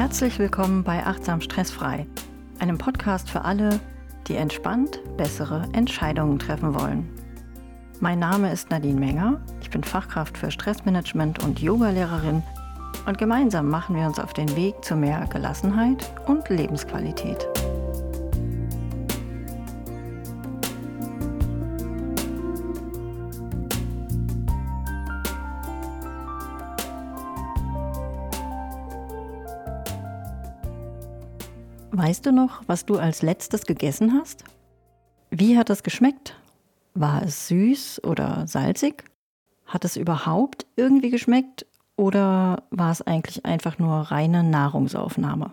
Herzlich willkommen bei Achtsam Stressfrei, einem Podcast für alle, die entspannt bessere Entscheidungen treffen wollen. Mein Name ist Nadine Menger, ich bin Fachkraft für Stressmanagement und Yogalehrerin und gemeinsam machen wir uns auf den Weg zu mehr Gelassenheit und Lebensqualität. Weißt du noch, was du als letztes gegessen hast? Wie hat es geschmeckt? War es süß oder salzig? Hat es überhaupt irgendwie geschmeckt oder war es eigentlich einfach nur reine Nahrungsaufnahme?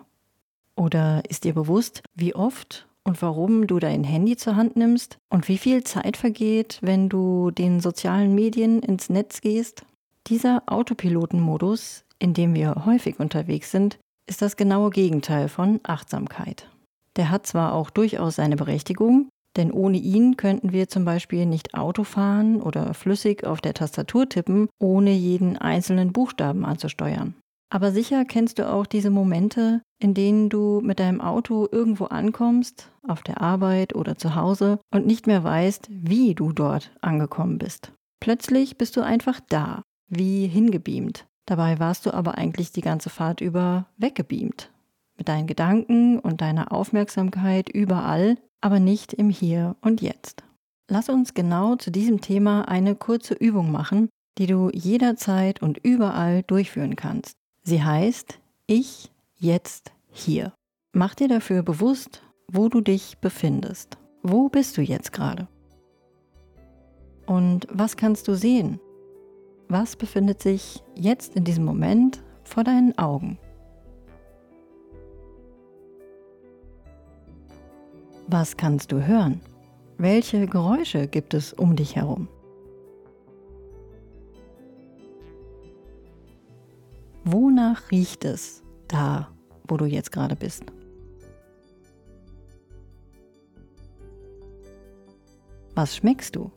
Oder ist dir bewusst, wie oft und warum du dein Handy zur Hand nimmst und wie viel Zeit vergeht, wenn du den sozialen Medien ins Netz gehst? Dieser Autopilotenmodus, in dem wir häufig unterwegs sind, ist das genaue Gegenteil von Achtsamkeit. Der hat zwar auch durchaus seine Berechtigung, denn ohne ihn könnten wir zum Beispiel nicht Auto fahren oder flüssig auf der Tastatur tippen, ohne jeden einzelnen Buchstaben anzusteuern. Aber sicher kennst du auch diese Momente, in denen du mit deinem Auto irgendwo ankommst, auf der Arbeit oder zu Hause, und nicht mehr weißt, wie du dort angekommen bist. Plötzlich bist du einfach da, wie hingebeamt. Dabei warst du aber eigentlich die ganze Fahrt über weggebeamt. Mit deinen Gedanken und deiner Aufmerksamkeit überall, aber nicht im Hier und Jetzt. Lass uns genau zu diesem Thema eine kurze Übung machen, die du jederzeit und überall durchführen kannst. Sie heißt Ich jetzt hier. Mach dir dafür bewusst, wo du dich befindest. Wo bist du jetzt gerade? Und was kannst du sehen? Was befindet sich jetzt in diesem Moment vor deinen Augen? Was kannst du hören? Welche Geräusche gibt es um dich herum? Wonach riecht es da, wo du jetzt gerade bist? Was schmeckst du?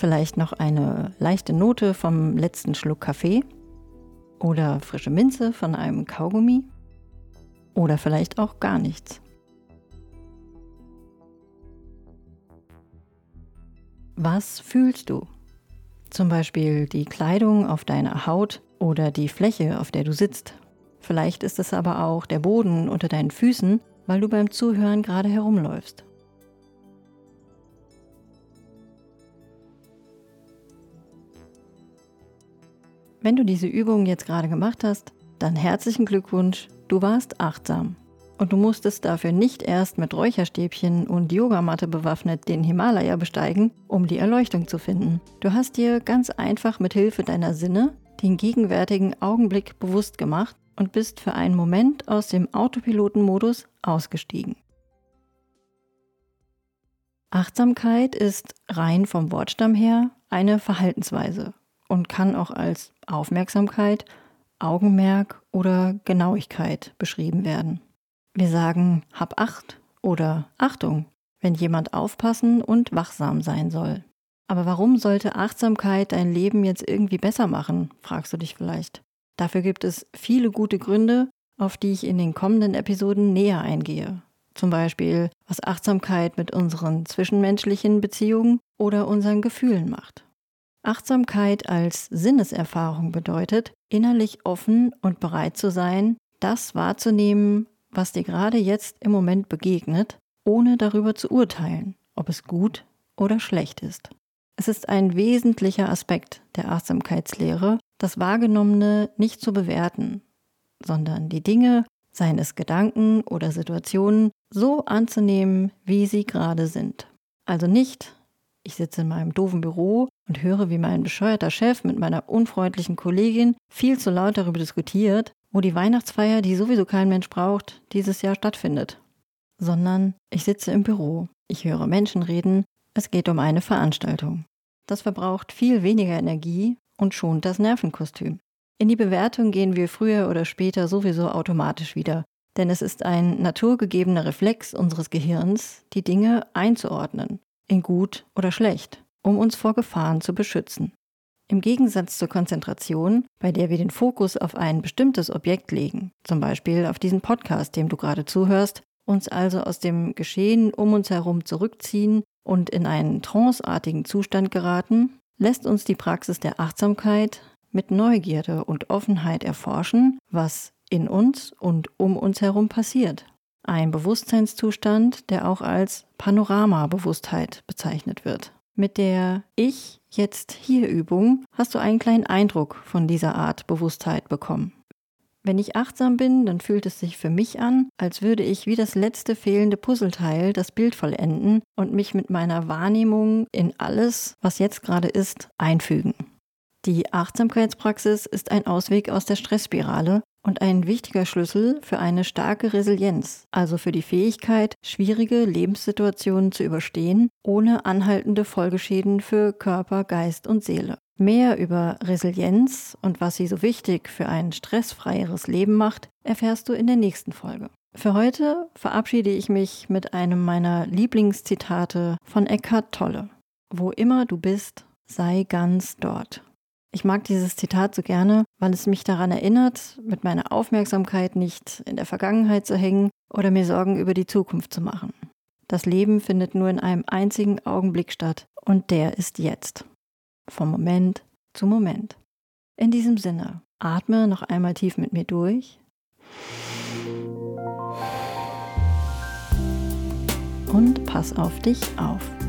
Vielleicht noch eine leichte Note vom letzten Schluck Kaffee oder frische Minze von einem Kaugummi oder vielleicht auch gar nichts. Was fühlst du? Zum Beispiel die Kleidung auf deiner Haut oder die Fläche, auf der du sitzt. Vielleicht ist es aber auch der Boden unter deinen Füßen, weil du beim Zuhören gerade herumläufst. Wenn du diese Übung jetzt gerade gemacht hast, dann herzlichen Glückwunsch, du warst achtsam. Und du musstest dafür nicht erst mit Räucherstäbchen und Yogamatte bewaffnet den Himalaya besteigen, um die Erleuchtung zu finden. Du hast dir ganz einfach mit Hilfe deiner Sinne den gegenwärtigen Augenblick bewusst gemacht und bist für einen Moment aus dem Autopilotenmodus ausgestiegen. Achtsamkeit ist rein vom Wortstamm her eine Verhaltensweise und kann auch als Aufmerksamkeit, Augenmerk oder Genauigkeit beschrieben werden. Wir sagen hab acht oder Achtung, wenn jemand aufpassen und wachsam sein soll. Aber warum sollte Achtsamkeit dein Leben jetzt irgendwie besser machen, fragst du dich vielleicht. Dafür gibt es viele gute Gründe, auf die ich in den kommenden Episoden näher eingehe. Zum Beispiel, was Achtsamkeit mit unseren zwischenmenschlichen Beziehungen oder unseren Gefühlen macht. Achtsamkeit als Sinneserfahrung bedeutet, innerlich offen und bereit zu sein, das wahrzunehmen, was dir gerade jetzt im Moment begegnet, ohne darüber zu urteilen, ob es gut oder schlecht ist. Es ist ein wesentlicher Aspekt der Achtsamkeitslehre, das Wahrgenommene nicht zu bewerten, sondern die Dinge, seien es Gedanken oder Situationen, so anzunehmen, wie sie gerade sind. Also nicht ich sitze in meinem doofen Büro und höre, wie mein bescheuerter Chef mit meiner unfreundlichen Kollegin viel zu laut darüber diskutiert, wo die Weihnachtsfeier, die sowieso kein Mensch braucht, dieses Jahr stattfindet. Sondern ich sitze im Büro, ich höre Menschen reden, es geht um eine Veranstaltung. Das verbraucht viel weniger Energie und schont das Nervenkostüm. In die Bewertung gehen wir früher oder später sowieso automatisch wieder, denn es ist ein naturgegebener Reflex unseres Gehirns, die Dinge einzuordnen in gut oder schlecht, um uns vor Gefahren zu beschützen. Im Gegensatz zur Konzentration, bei der wir den Fokus auf ein bestimmtes Objekt legen, zum Beispiel auf diesen Podcast, dem du gerade zuhörst, uns also aus dem Geschehen um uns herum zurückziehen und in einen tranceartigen Zustand geraten, lässt uns die Praxis der Achtsamkeit mit Neugierde und Offenheit erforschen, was in uns und um uns herum passiert. Ein Bewusstseinszustand, der auch als Panoramabewusstheit bezeichnet wird. Mit der Ich jetzt hier Übung hast du einen kleinen Eindruck von dieser Art Bewusstheit bekommen. Wenn ich achtsam bin, dann fühlt es sich für mich an, als würde ich wie das letzte fehlende Puzzleteil das Bild vollenden und mich mit meiner Wahrnehmung in alles, was jetzt gerade ist, einfügen. Die Achtsamkeitspraxis ist ein Ausweg aus der Stressspirale und ein wichtiger Schlüssel für eine starke Resilienz, also für die Fähigkeit, schwierige Lebenssituationen zu überstehen, ohne anhaltende Folgeschäden für Körper, Geist und Seele. Mehr über Resilienz und was sie so wichtig für ein stressfreieres Leben macht, erfährst du in der nächsten Folge. Für heute verabschiede ich mich mit einem meiner Lieblingszitate von Eckhart Tolle. Wo immer du bist, sei ganz dort. Ich mag dieses Zitat so gerne, weil es mich daran erinnert, mit meiner Aufmerksamkeit nicht in der Vergangenheit zu hängen oder mir Sorgen über die Zukunft zu machen. Das Leben findet nur in einem einzigen Augenblick statt und der ist jetzt. Vom Moment zu Moment. In diesem Sinne, atme noch einmal tief mit mir durch. Und pass auf dich auf.